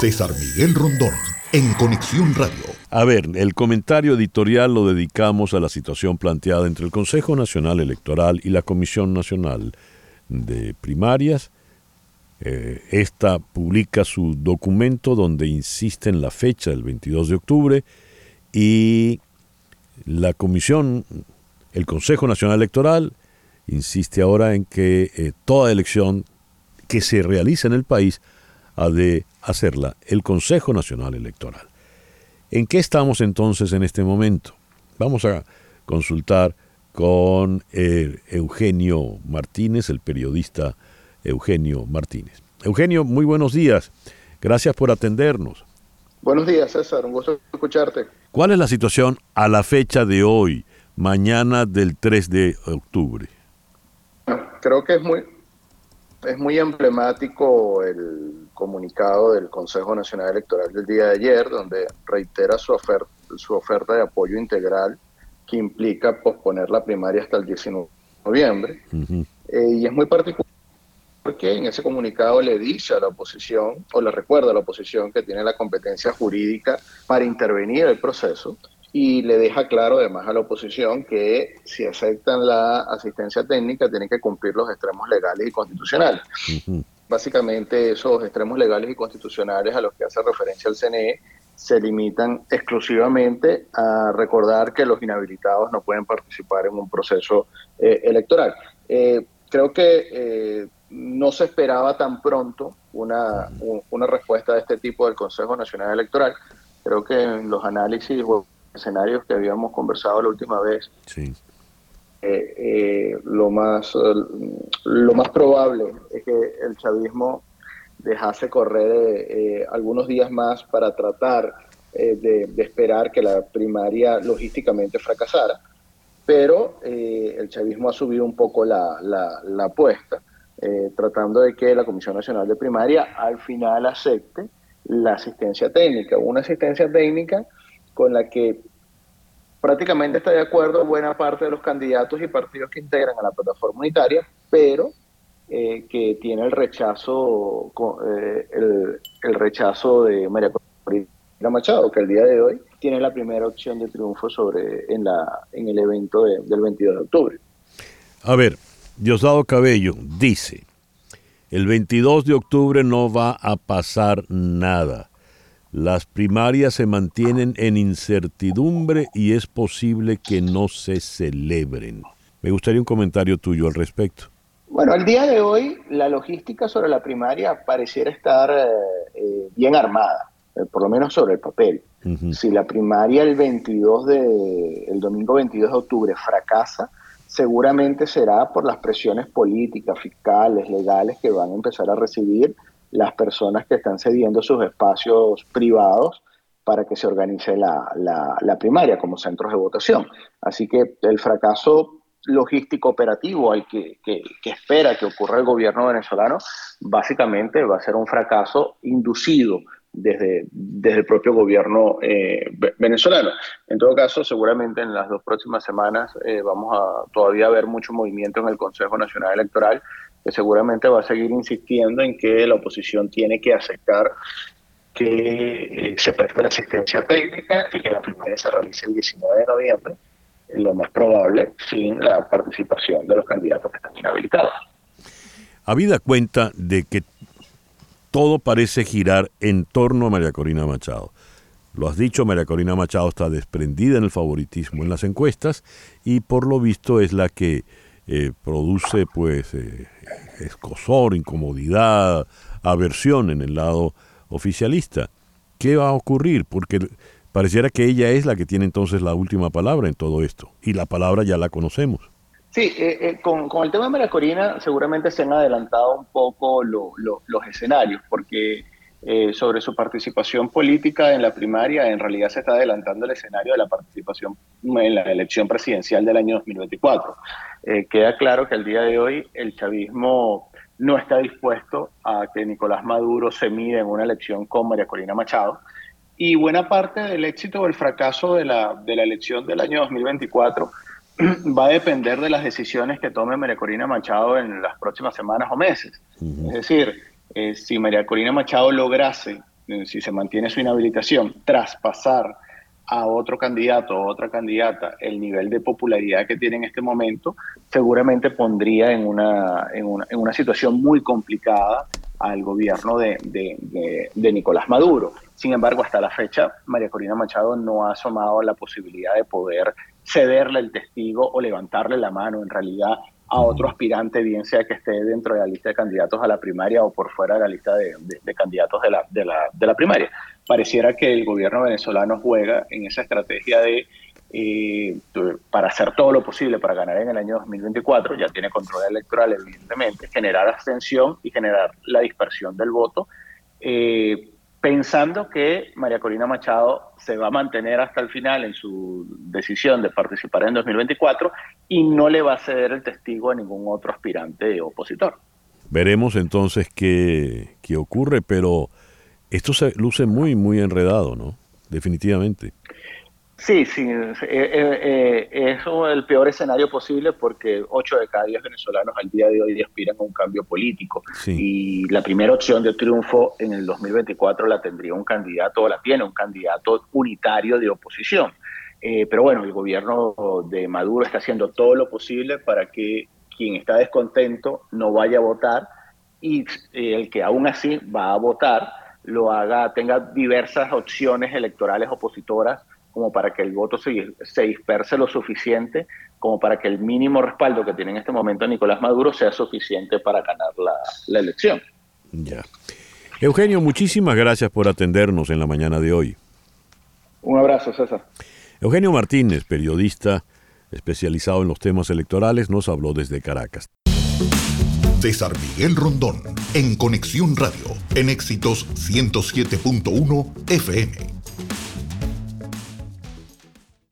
César Miguel Rondón, en Conexión Radio. A ver, el comentario editorial lo dedicamos a la situación planteada entre el Consejo Nacional Electoral y la Comisión Nacional de Primarias. Eh, esta publica su documento donde insiste en la fecha del 22 de octubre y la Comisión, el Consejo Nacional Electoral, insiste ahora en que eh, toda elección que se realiza en el país ha de hacerla el Consejo Nacional Electoral. ¿En qué estamos entonces en este momento? Vamos a consultar con eh, Eugenio Martínez, el periodista Eugenio Martínez. Eugenio, muy buenos días. Gracias por atendernos. Buenos días, César. Un gusto escucharte. ¿Cuál es la situación a la fecha de hoy, mañana del 3 de octubre? Creo que es muy, es muy emblemático el comunicado del Consejo Nacional Electoral del día de ayer, donde reitera su oferta, su oferta de apoyo integral que implica posponer la primaria hasta el 19 de noviembre. Eh, y es muy particular porque en ese comunicado le dice a la oposición, o le recuerda a la oposición que tiene la competencia jurídica para intervenir el proceso, y le deja claro además a la oposición que si aceptan la asistencia técnica tienen que cumplir los extremos legales y constitucionales. Básicamente esos extremos legales y constitucionales a los que hace referencia el CNE se limitan exclusivamente a recordar que los inhabilitados no pueden participar en un proceso eh, electoral. Eh, creo que eh, no se esperaba tan pronto una, una respuesta de este tipo del Consejo Nacional Electoral. Creo que en los análisis escenarios que habíamos conversado la última vez, sí. Eh, eh, lo, más, lo más probable es que el chavismo dejase correr eh, algunos días más para tratar de, esperar que la primaria logísticamente fracasara. Pero el chavismo ha subido un poco la, la, la apuesta, tratando de que la Comisión Nacional de Primaria al final acepte la asistencia técnica, una asistencia técnica con la que prácticamente está de acuerdo buena parte de los candidatos y partidos que integran a la plataforma unitaria, pero eh, que tiene el rechazo, eh, el, rechazo de María Corina Machado, que el día de hoy tiene la primera opción de triunfo sobre en, la, en el evento del 22 de octubre. A ver, Diosdado Cabello dice, el 22 de octubre no va a pasar nada. Las primarias se mantienen en incertidumbre y es posible que no se celebren. Me gustaría un comentario tuyo al respecto. Bueno, al día de hoy la logística sobre la primaria pareciera estar eh, eh, bien armada, eh, por lo menos sobre el papel. Si la primaria el 22 de el domingo 22 de octubre fracasa, seguramente será por las presiones políticas, fiscales, legales que van a empezar a recibir las personas que están cediendo sus espacios privados para que se organice la, la, primaria como centros de votación. Así que el fracaso logístico operativo al que, que, espera que ocurra el gobierno venezolano, básicamente va a ser un fracaso inducido desde, desde el propio gobierno eh, venezolano. En todo caso, seguramente en las dos próximas semanas eh, vamos a todavía ver mucho movimiento en el Consejo Nacional Electoral que seguramente va a seguir insistiendo en que la oposición tiene que aceptar que eh, se preste la asistencia técnica y que la primaria se realice el 19 de noviembre, lo más probable, sin la participación de los candidatos que están inhabilitados. Habida cuenta de que todo parece girar en torno a María Corina Machado. Lo has dicho, María Corina Machado está desprendida en el favoritismo en las encuestas y por lo visto es la que eh, produce pues eh, escosor, incomodidad, aversión en el lado oficialista. ¿Qué va a ocurrir? Porque pareciera que ella es la que tiene entonces la última palabra en todo esto y la palabra ya la conocemos. Sí, eh, con, el tema de María Corina seguramente se han adelantado un poco los escenarios porque eh, sobre su participación política en la primaria, en realidad se está adelantando el escenario de la participación en la elección presidencial del año 2024. Eh, queda claro que al día de hoy el chavismo no está dispuesto a que Nicolás Maduro se mida en una elección con María Corina Machado. Y buena parte del éxito o el fracaso de la, de la elección del año 2024 va a depender de las decisiones que tome María Corina Machado en las próximas semanas o meses. Es decir, eh, si María Corina Machado lograse si se mantiene su inhabilitación, traspasar a otro candidato o otra candidata el nivel de popularidad que tiene en este momento, seguramente pondría en una, en una, en una situación muy complicada al gobierno de, de, de, Nicolás Maduro. Sin embargo, hasta la fecha, María Corina Machado no ha asomado la posibilidad de poder cederle el testigo o levantarle la mano en realidad a otro aspirante, bien sea que esté dentro de la lista de candidatos a la primaria o por fuera de la lista de, candidatos de la, de, la, de la primaria. Pareciera que el gobierno venezolano juega en esa estrategia de eh, para hacer todo lo posible para ganar en el año 2024, ya tiene control electoral evidentemente, generar abstención y generar la dispersión del voto, eh, pensando que María Corina Machado se va a mantener hasta el final en su decisión de participar en 2024 y no le va a ceder el testigo a ningún otro aspirante opositor. Veremos entonces qué, qué ocurre, pero esto se luce muy, muy enredado, ¿no? Definitivamente. Sí, sí, eh, eh, eh, eso es el peor escenario posible porque 8 de cada 10 venezolanos al día de hoy aspiran a un cambio político y la primera opción de triunfo en el 2024 la tendría un candidato o la tiene un candidato unitario de oposición. pero bueno, el gobierno de Maduro está haciendo todo lo posible para que quien está descontento no vaya a votar y el que aún así va a votar lo haga, tenga diversas opciones electorales opositoras como para que el voto se, se, disperse lo suficiente como para que el mínimo respaldo que tiene en este momento Nicolás Maduro sea suficiente para ganar la, la elección. Ya. Eugenio, muchísimas gracias por atendernos en la mañana de hoy. Un abrazo, César. Eugenio Martínez, periodista especializado en los temas electorales, nos habló desde Caracas. César Miguel Rondón, en Conexión Radio, en Éxitos 107.1 FM.